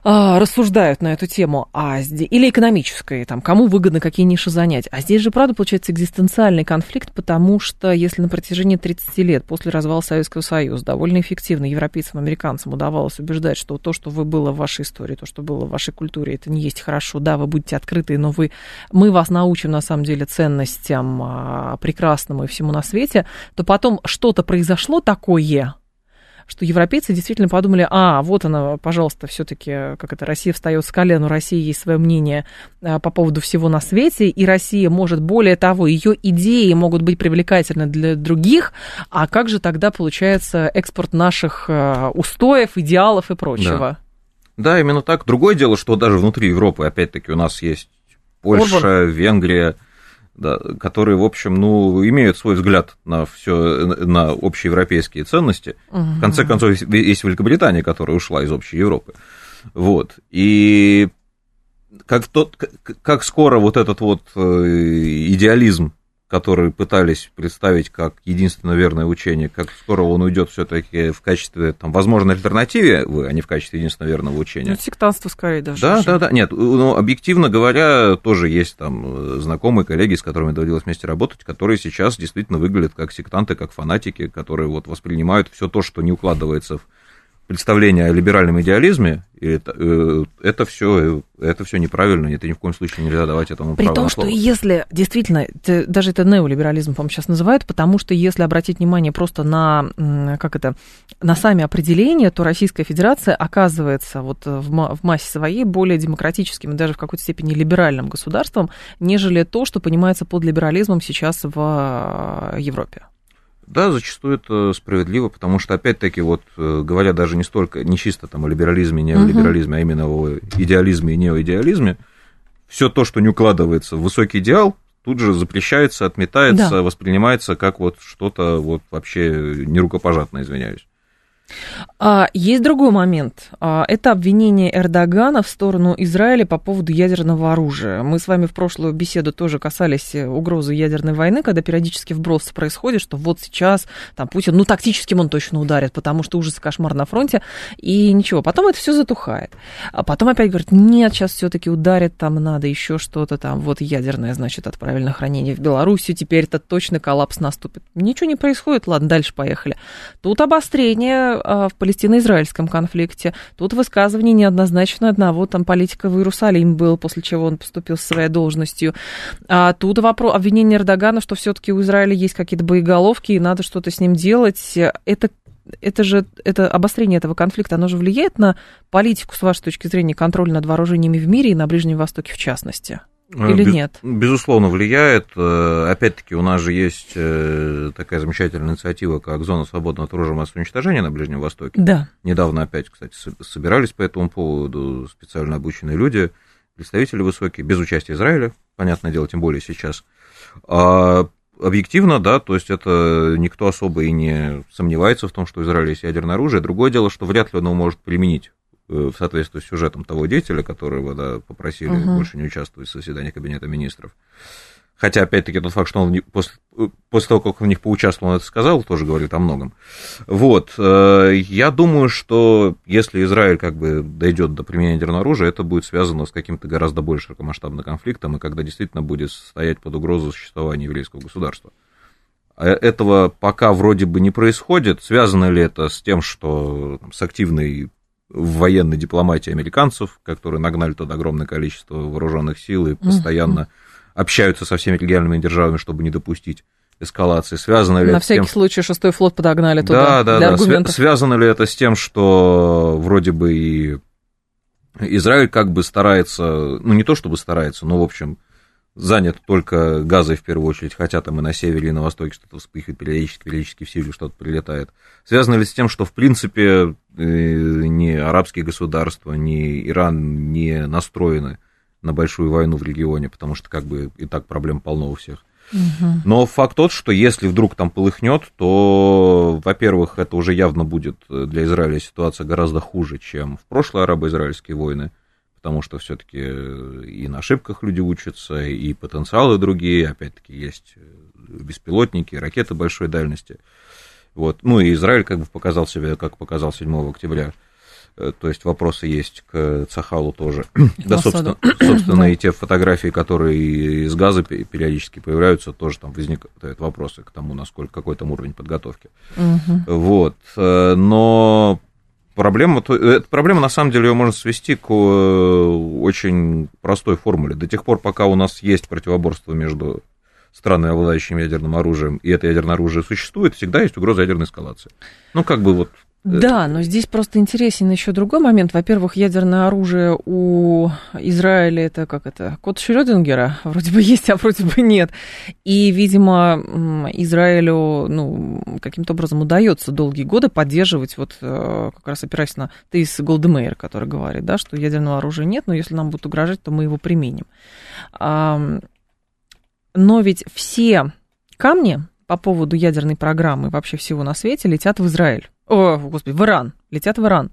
рассуждают на эту тему, а здесь, или экономической, там, кому выгодно какие ниши занять. А здесь же, правда, получается экзистенциальный конфликт, потому что если на протяжении 30 лет после развала Советского Союза довольно эффективно европейцам, американцам удавалось убеждать, что то, что вы было в вашей истории, то, что было в вашей культуре, это не есть хорошо, да, вы будете открыты, но вы, мы вас научим, на самом деле, ценностям а, прекрасному и всему на свете, то потом что-то произошло такое, что европейцы действительно подумали, а, вот она, пожалуйста, все-таки, как это, Россия встает с колен, у России есть свое мнение а, по поводу всего на свете, и Россия может, более того, ее идеи могут быть привлекательны для других, а как же тогда получается экспорт наших а, устоев, идеалов и прочего? Да. да, именно так. Другое дело, что даже внутри Европы, опять-таки, у нас есть Польша, Орбан. Венгрия, да, которые, в общем, ну, имеют свой взгляд на все, на общеевропейские ценности. Угу. В конце концов, есть Великобритания, которая ушла из общей Европы. Вот. И как, тот, как скоро вот этот вот э, идеализм который пытались представить как единственно верное учение, как скоро он уйдет все-таки в качестве там, возможной альтернативы, а не в качестве единственно верного учения. Ну, сектантство скорее даже. Да, да, да. Нет, ну, объективно говоря, тоже есть там знакомые коллеги, с которыми доводилось вместе работать, которые сейчас действительно выглядят как сектанты, как фанатики, которые вот воспринимают все то, что не укладывается в представление о либеральном идеализме, это, э, это все это все неправильно, это ни в коем случае нельзя давать этому При том, что если действительно, даже это неолиберализм, по-моему, сейчас называют, потому что если обратить внимание просто на, как это, на сами определения, то Российская Федерация оказывается вот в, в массе своей более демократическим и даже в какой-то степени либеральным государством, нежели то, что понимается под либерализмом сейчас в э, Европе. Да, зачастую это справедливо, потому что, опять-таки, вот э, говоря даже не столько, не чисто там о либерализме, неолиберализме, uh-huh. а именно о идеализме и неоидеализме, все то, что не укладывается в высокий идеал, тут же запрещается, отметается, Да. воспринимается как вот что-то вот вообще нерукопожатное, извиняюсь. А, есть другой момент. А, это обвинение Эрдогана в сторону Израиля по поводу ядерного оружия. Мы с вами в прошлую беседу тоже касались э, угрозы ядерной войны, когда периодически вбросы происходят, что вот сейчас там Путин, ну, тактическим он точно ударит, потому что ужас и кошмар на фронте, и ничего. Потом это все затухает. А потом опять говорят, нет, сейчас все-таки ударит, там надо еще что-то там, вот ядерное, значит, отправили на хранение в Белоруссию, теперь это точно коллапс наступит. Ничего не происходит, ладно, дальше поехали. Тут обострение в палестино-израильском конфликте. Тут высказывание неоднозначно одного там политика в Иерусалим был, после чего он поступил с своей должностью. А тут вопрос, обвинение Эрдогана, что все-таки у Израиля есть какие-то боеголовки, и надо что-то с ним делать. Это это же, это обострение этого конфликта, оно же влияет на политику, с вашей точки зрения, контроль над вооружениями в мире и на Ближнем Востоке в частности? Или Без- нет? Безусловно, влияет. Э, Опять-таки, у нас же есть э, такая замечательная инициатива, как зона свободного от оружия массового уничтожения на Ближнем Востоке. Да. Недавно опять, кстати, со- собирались по этому поводу специально обученные люди, представители высокие, без участия Израиля, понятное дело, тем более сейчас. А объективно, да, то есть это никто особо и не сомневается в том, что у Израиля есть ядерное оружие. Другое дело, что вряд ли он его может применить э, в соответствии с сюжетом того деятеля, которого да, попросили Мгм. больше не участвовать в заседании Кабинета министров. Хотя, опять-таки, тот факт, что он после, э, после того, как он в них поучаствовал, он это сказал, тоже говорит о многом. Вот. э, Я думаю, что если Израиль как бы дойдет до применения ядерного оружия, это будет связано с каким-то гораздо более широкомасштабным конфликтом, и когда действительно будет стоять под угрозу существования еврейского государства. А Этого пока вроде бы не происходит. Связано ли это с тем, что с активной военной дипломатией американцев, которые нагнали туда огромное количество вооруженных сил и постоянно общаются со всеми региональными державами, чтобы не допустить эскалации. Связано ли На это с тем, всякий случай шестой флот подогнали туда да, да, для да. Аргументов. Связано ли это с тем, что вроде бы и Израиль как бы старается, ну не то чтобы старается, но в общем занят только газой в первую очередь, хотя там и на севере, и на востоке что-то вспыхивает периодически, периодически в Сирию что-то прилетает. Связано ли с тем, что в принципе э, ни арабские государства, ни Иран не настроены на большую войну в регионе, потому что как бы и так проблем полно у всех. Но факт тот, что если вдруг там полыхнет, то, во-первых, это уже явно будет для Израиля ситуация гораздо хуже, чем в прошлые арабо-израильские войны, потому что все-таки и на ошибках люди учатся, и потенциалы другие, опять-таки есть беспилотники, ракеты большой дальности. Вот. Ну и Израиль как бы показал себя, как показал 7 октября. Э, То есть вопросы есть к Цахалу тоже. Да, собственно, собственно и те фотографии, которые из газа пе- периодически появляются, тоже там возникают вопросы к тому, насколько какой там уровень подготовки. Мгм. Вот. Э, Но проблема, эта проблема, на самом деле, ее можно свести к э, очень простой формуле. До тех пор, пока у нас есть противоборство между странами, обладающими ядерным оружием, и это ядерное оружие существует, всегда есть угроза ядерной эскалации. Ну, как бы вот... э, Да, но здесь просто интересен еще другой момент. Во-первых, ядерное оружие у Израиля это как это код Шрёдингера вроде бы есть, а вроде бы нет. И, видимо, Израилю ну, каким-то образом удается долгие годы поддерживать, вот э, как раз опираясь на тезис Голдемейр, который говорит, да, что ядерного оружия нет, но если нам будут угрожать, то мы его применим. Но ведь все камни по поводу ядерной программы вообще всего на свете летят в Израиль. О, господи, в Иран. Летят в Иран.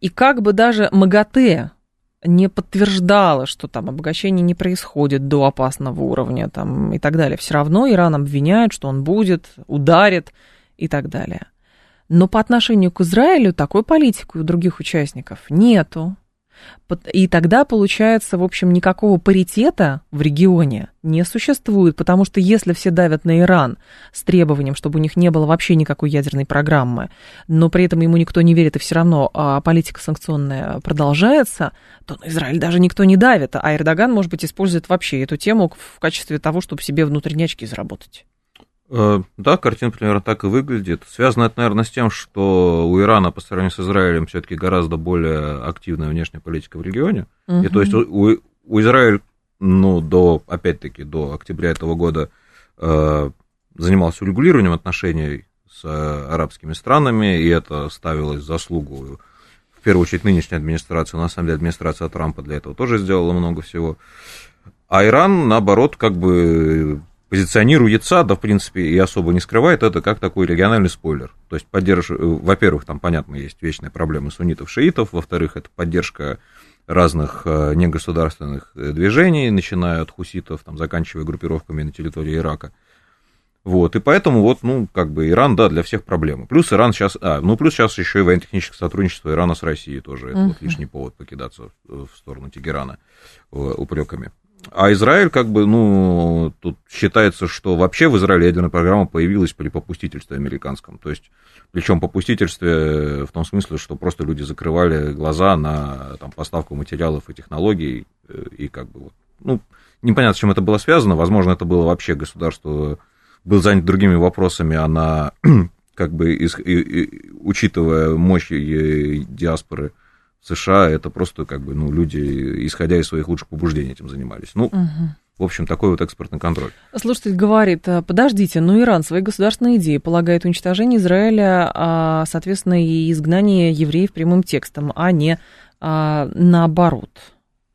И как бы даже МАГАТЭ не подтверждала, что там обогащение не происходит до опасного уровня там, и так далее. Все равно Иран обвиняет, что он будет, ударит и так далее. Но по отношению к Израилю такой политики у других участников нету. И тогда, получается, в общем, никакого паритета в регионе не существует, потому что если все давят на Иран с требованием, чтобы у них не было вообще никакой ядерной программы, но при этом ему никто не верит, и все равно а, политика санкционная продолжается, то на Израиль даже никто не давит, а Эрдоган, может быть, использует вообще эту тему в качестве того, чтобы себе внутренние очки заработать. Э, Да, картина примерно так и выглядит. Связано это, наверное, с тем, что у Ирана по сравнению с Израилем все-таки гораздо более активная внешняя политика в регионе. И то есть у, у- у Израиля, ну, до, опять-таки, до октября этого года э, занимался урегулированием отношений с э, арабскими странами, и это ставилось в заслугу, в первую очередь, нынешней администрации. На самом деле, администрация Трампа для этого тоже сделала много всего. А Иран, наоборот, как бы позиционируется, да, в принципе, и особо не скрывает это как такой региональный спойлер. То есть, поддерж... во-первых, там, понятно, есть вечные проблемы суннитов, шиитов, во-вторых, это поддержка разных э, негосударственных э, движений, начиная от хуситов, там, заканчивая группировками на территории Ирака. Вот, и поэтому вот, ну, как бы Иран, да, для всех проблемы. Плюс Иран сейчас, а, ну, плюс сейчас еще и военно-техническое сотрудничество Ирана с Россией тоже, это uh-huh. вот лишний повод покидаться в сторону Тегерана упреками. А Израиль, как бы, ну, тут считается, что вообще в Израиле ядерная программа появилась при попустительстве американском. То есть, причем попустительстве в том смысле, что просто люди закрывали глаза на там, поставку материалов и технологий, э, и как бы, ну, непонятно, с чем это было связано. Возможно, это было вообще государство был занят другими вопросами, она, как бы, учитывая мощь диаспоры, США это просто как бы, ну, люди, исходя из своих лучших побуждений, этим занимались. Ну, угу. В общем, такой вот экспортный контроль. Слушатель говорит, «А, подождите, но Иран свои государственные идеи полагает уничтожение Израиля, а, соответственно, и изгнание евреев прямым текстом, а не а, наоборот.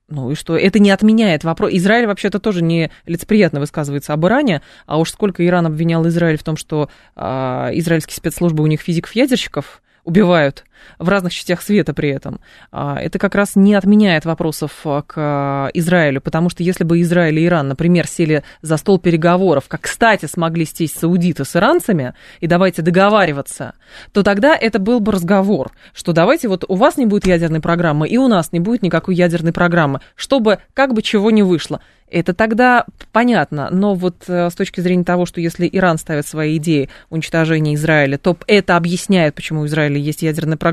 Ну и что? Это не отменяет вопрос. Израиль вообще-то тоже не лицеприятно высказывается об Иране, а уж сколько Иран обвинял Израиль в том, что а, израильские спецслужбы у них физиков-ядерщиков убивают в разных частях света при этом. А, это как раз не отменяет вопросов а, к Израилю, потому что если бы Израиль и Иран, например, сели за стол переговоров, как, кстати, смогли сесть саудиты с иранцами, и давайте договариваться, то тогда это был бы разговор, что давайте вот у вас не будет ядерной программы, и у нас не будет никакой ядерной программы, чтобы как бы чего не вышло. Это тогда понятно, но вот э, с точки зрения того, что если Иран ставит свои идеи уничтожения Израиля, то это объясняет, почему у Израиля есть ядерная программа,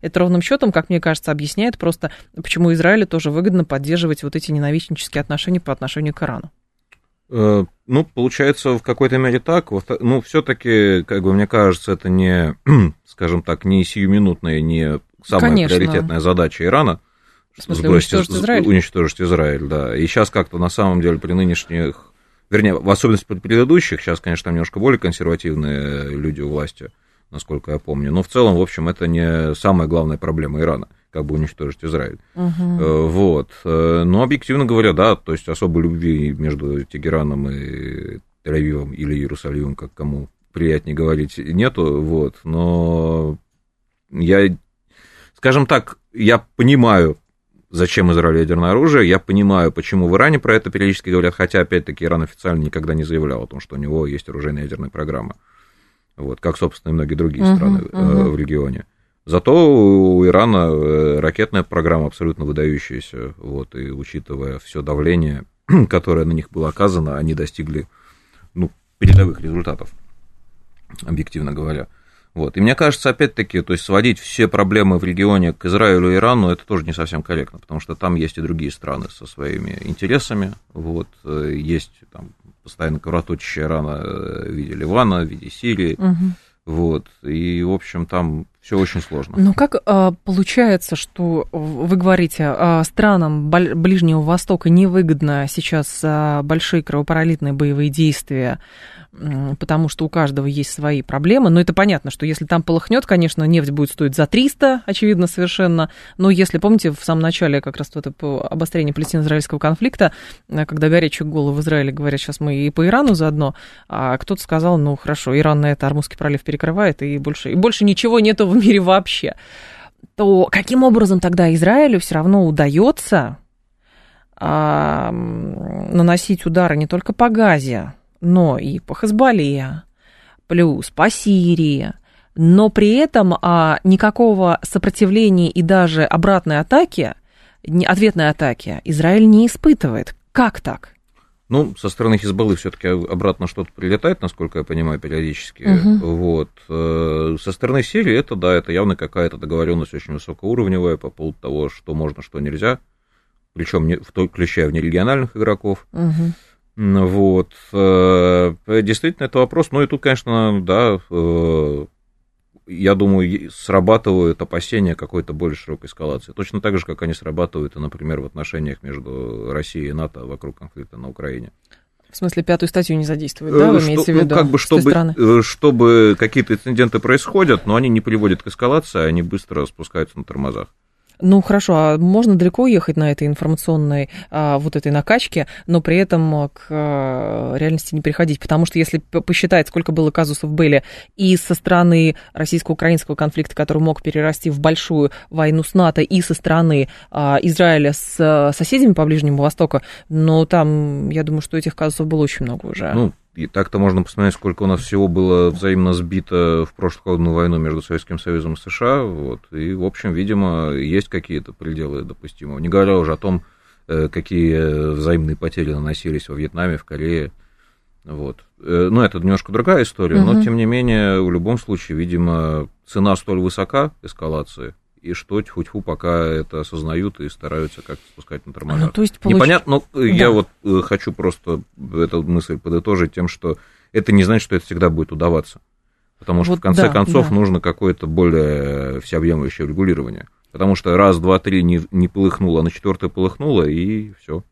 это ровным счетом, как мне кажется, объясняет просто, почему Израилю тоже выгодно поддерживать вот эти ненавистнические отношения по отношению к Ирану. Э, ну, получается, в какой-то мере так. Ну, все-таки, как бы мне кажется, это не, скажем так, не сиюминутная, не самая Конечно. приоритетная задача Ирана. В смысле, сбросить, уничтожить Израиль? Уничтожить Израиль, да. И сейчас как-то на самом деле при нынешних, вернее, в особенности при предыдущих, сейчас, конечно, там немножко более консервативные люди у власти, насколько я помню. Но в целом, в общем, это не самая главная проблема Ирана, как бы уничтожить Израиль. Угу. Вот. Э, но объективно говоря, да, то есть особой любви между Тегераном и Тель-Авивом или Иерусалимом, как кому приятнее говорить, нету, вот. Но я, скажем так, я понимаю зачем Израилю ядерное оружие. Я понимаю, почему в Иране про это периодически говорят, хотя, опять-таки, Иран официально никогда не заявлял о том, что у него есть оружейная ядерная программа. Вот, как, собственно, и многие другие uh-huh, страны uh-huh. в регионе. Зато у Ирана э, ракетная программа абсолютно выдающаяся, вот, и учитывая все давление, которое на них было оказано, они достигли ну, передовых результатов, объективно говоря. Вот. И мне кажется, опять-таки, то есть сводить все проблемы в регионе к Израилю и Ирану, это тоже не совсем корректно, потому что там есть и другие страны со своими интересами. Вот. Э, есть там постоянно кровоточащая рана э, в виде Ливана, в виде Сирии. Угу. Вот. И, в общем, там все очень сложно. Ну, как а, получается, что вы говорите, а, странам Ближнего Востока невыгодно сейчас а, большие кровопролитные боевые действия потому что у каждого есть свои проблемы. Но это понятно, что если там полыхнет, конечно, нефть будет стоить за 300, очевидно, совершенно. Но если, помните, в самом начале как раз вот это обострение палестино-израильского конфликта, э, когда горячие головы в Израиле говорят, сейчас мы и по Ирану заодно, а кто-то сказал, ну хорошо, Иран на это Армузский пролив перекрывает, и больше, и больше ничего нету в мире вообще. То каким образом тогда Израилю все равно удается а, наносить удары не только по Газе, но и по Хазбале, плюс по Сирии, но при этом а, никакого сопротивления и даже обратной атаки, ответной атаки Израиль не испытывает. Как так? Ну, со стороны Хизбаллы все-таки обратно что-то прилетает, насколько я понимаю, периодически. Угу. Вот. Э, со стороны Сирии это, да, это явно какая-то договоренность очень высокоуровневая по поводу того, что можно, что нельзя. Причем включая внерегиональных игроков. Угу. Вот. Э, действительно, это вопрос. Ну и тут, конечно, да, э, я думаю, срабатывают опасения какой-то более широкой эскалации. Точно так же, как они срабатывают, например, в отношениях между Россией и НАТО вокруг конфликта на Украине. В смысле, пятую статью не задействуют, да, вы что, имеете в виду? Ну, как бы, чтобы, чтобы какие-то инциденты происходят, но они не приводят к эскалации, они быстро спускаются на тормозах. Ну хорошо, а можно далеко ехать на этой информационной а, вот этой накачке, но при этом к а, реальности не приходить, потому что если посчитать, сколько было казусов были и со стороны российско-украинского конфликта, который мог перерасти в большую войну с НАТО, и со стороны а, Израиля с а, соседями по Ближнему Востоку, но там, я думаю, что этих казусов было очень много уже. Ну, и так-то можно посмотреть, сколько у нас всего было взаимно сбито в прошлую холодную войну между Советским Союзом и США. Вот. И, в общем, видимо, есть какие-то пределы допустимого. Не говоря уже о том, э, какие взаимные потери наносились во Вьетнаме, в Корее. Вот. Э, ну, это немножко другая история, угу. но, тем не менее, в любом случае, видимо, цена столь высока эскалации, и что тьфу-тьфу пока это осознают и стараются как-то спускать на тормозах. Ну, то есть, получ... Непонятно, но да. я вот э, хочу просто эту мысль подытожить тем, что это не значит, что это всегда будет удаваться. Потому что, вот в конце да, концов, да. нужно какое-то более всеобъемлющее регулирование. Потому что раз, два, три не, не полыхнуло, а на четвертое полыхнуло, и все.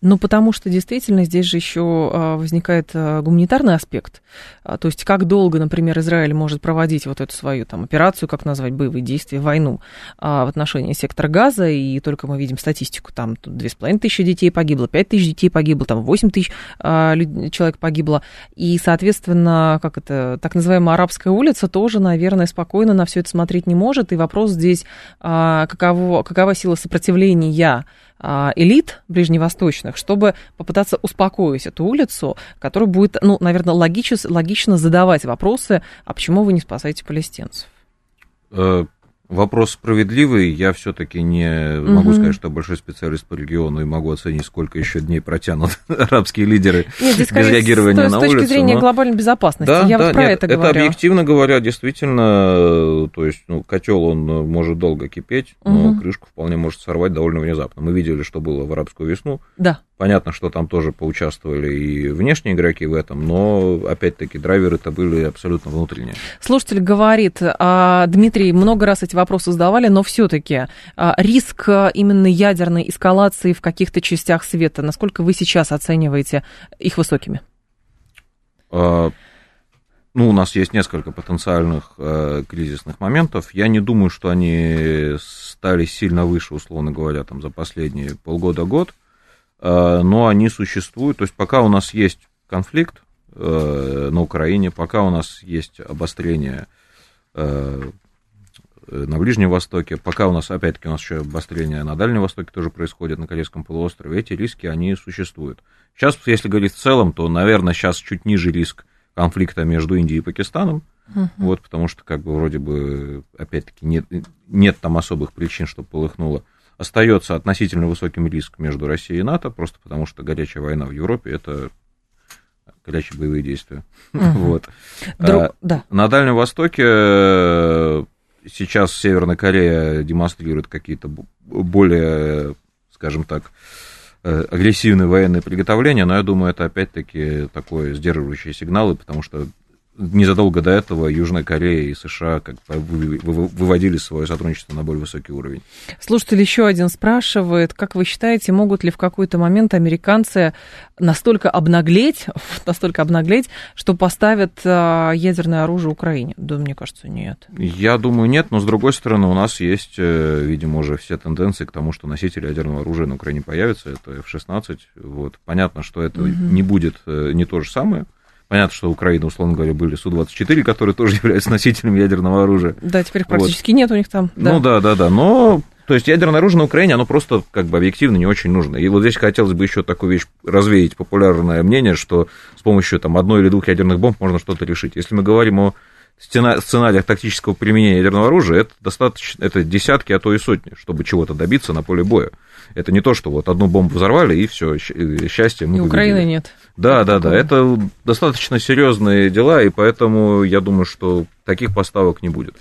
Ну, потому что действительно здесь же еще а, возникает а, гуманитарный аспект. А, то есть, как долго, например, Израиль может проводить вот эту свою там операцию, как назвать, боевые действия, войну в отношении сектора газа, и только мы видим статистику, там две с половиной тысячи детей погибло, пять тысяч детей погибло, там восемь тысяч человек погибло, и, соответственно, как это, так называемая арабская улица тоже, наверное, спокойно на все это смотреть не может, и вопрос здесь, каково, какова сила сопротивления элит ближневосточных, чтобы попытаться успокоить эту улицу, которая будет, ну, наверное, логично, логично задавать вопросы, а почему вы не спасаете палестинцев? Вопрос справедливый. Я все-таки не угу. могу сказать, что большой специалист по региону и могу оценить, сколько еще дней протянут арабские лидеры нет, без реагирования с, на улицу. С точки зрения но... глобальной безопасности. Да, Я да, вот про нет, это говорю. Это объективно говоря, действительно, то есть ну, котел он может долго кипеть, но угу. крышку вполне может сорвать довольно внезапно. Мы видели, что было в арабскую весну. Да. Понятно, что там тоже поучаствовали и внешние игроки в этом, но, опять-таки, драйверы-то были абсолютно внутренние. Слушатель говорит, а, Дмитрий, много раз эти вопросы задавали, но все-таки а, риск именно ядерной эскалации в каких-то частях света, насколько вы сейчас оцениваете их высокими? А, ну, у нас есть несколько потенциальных э, кризисных моментов. Я не думаю, что они стали сильно выше, условно говоря, там, за последние полгода-год. Э, но они существуют. То есть пока у нас есть конфликт э, на Украине, пока у нас есть обострение э, на Ближнем Востоке, пока у нас, опять-таки, у нас еще обострение на Дальнем Востоке тоже происходит, на Корейском полуострове, эти риски, они существуют. Сейчас, если говорить в целом, то, наверное, сейчас чуть ниже риск конфликта между Индией и Пакистаном, uh-huh. вот, потому что, как бы, вроде бы, опять-таки, нет, нет там особых причин, чтобы полыхнуло остается относительно высоким риск между Россией и НАТО, просто потому что горячая война в Европе это горячие боевые действия. Угу. вот. Друг... А, да. На Дальнем Востоке э, сейчас Северная Корея демонстрирует какие-то более, скажем так, э, агрессивные военные приготовления, но я думаю, это опять-таки такое сдерживающие сигналы, потому что незадолго до этого Южная Корея и США как выводили свое сотрудничество на более высокий уровень. Слушатель еще один спрашивает, как вы считаете, могут ли в какой-то момент американцы настолько обнаглеть, настолько обнаглеть, что поставят а, ядерное оружие Украине? Да, мне кажется, нет. Я думаю, нет, но с другой стороны, у нас есть, э, видимо, уже все тенденции к тому, что носители ядерного оружия на Украине появятся, это F-16. Вот. Понятно, что это угу. не будет э, не то же самое, Понятно, что Украина, условно говоря, были Су-24, которые тоже являются носителями ядерного оружия. Да, теперь практически вот. нет у них там. Да. Ну да, да, да. Но то есть ядерное оружие на Украине, оно просто как бы объективно не очень нужно. И вот здесь хотелось бы еще такую вещь развеять, популярное мнение, что с помощью там, одной или двух ядерных бомб можно что-то решить. Если мы говорим о сценариях тактического применения ядерного оружия, это достаточно, это десятки, а то и сотни, чтобы чего-то добиться на поле боя. Это не то, что вот одну бомбу взорвали, и все, счастье мы И Украины нет. Да, да, да, это достаточно серьезные дела, и поэтому я думаю, что таких поставок не будет.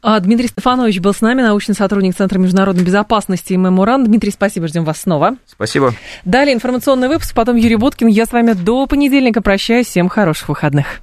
А, Дмитрий Стефанович был с нами, научный сотрудник Центра международной безопасности и Меморан. Дмитрий, спасибо, ждем вас снова. Спасибо. Далее информационный выпуск, потом Юрий Буткин. Я с вами до понедельника прощаюсь. Всем хороших выходных.